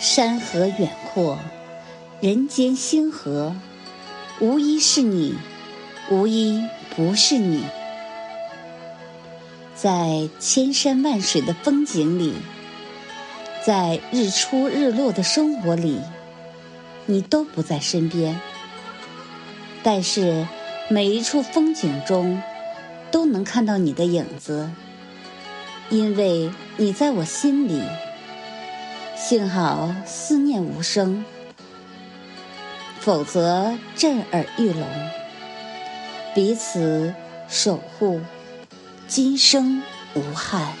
山河远阔，人间星河，无一是你，无一不是你。在千山万水的风景里，在日出日落的生活里，你都不在身边。但是每一处风景中，都能看到你的影子，因为你在我心里。幸好思念无声，否则震耳欲聋。彼此守护，今生无憾。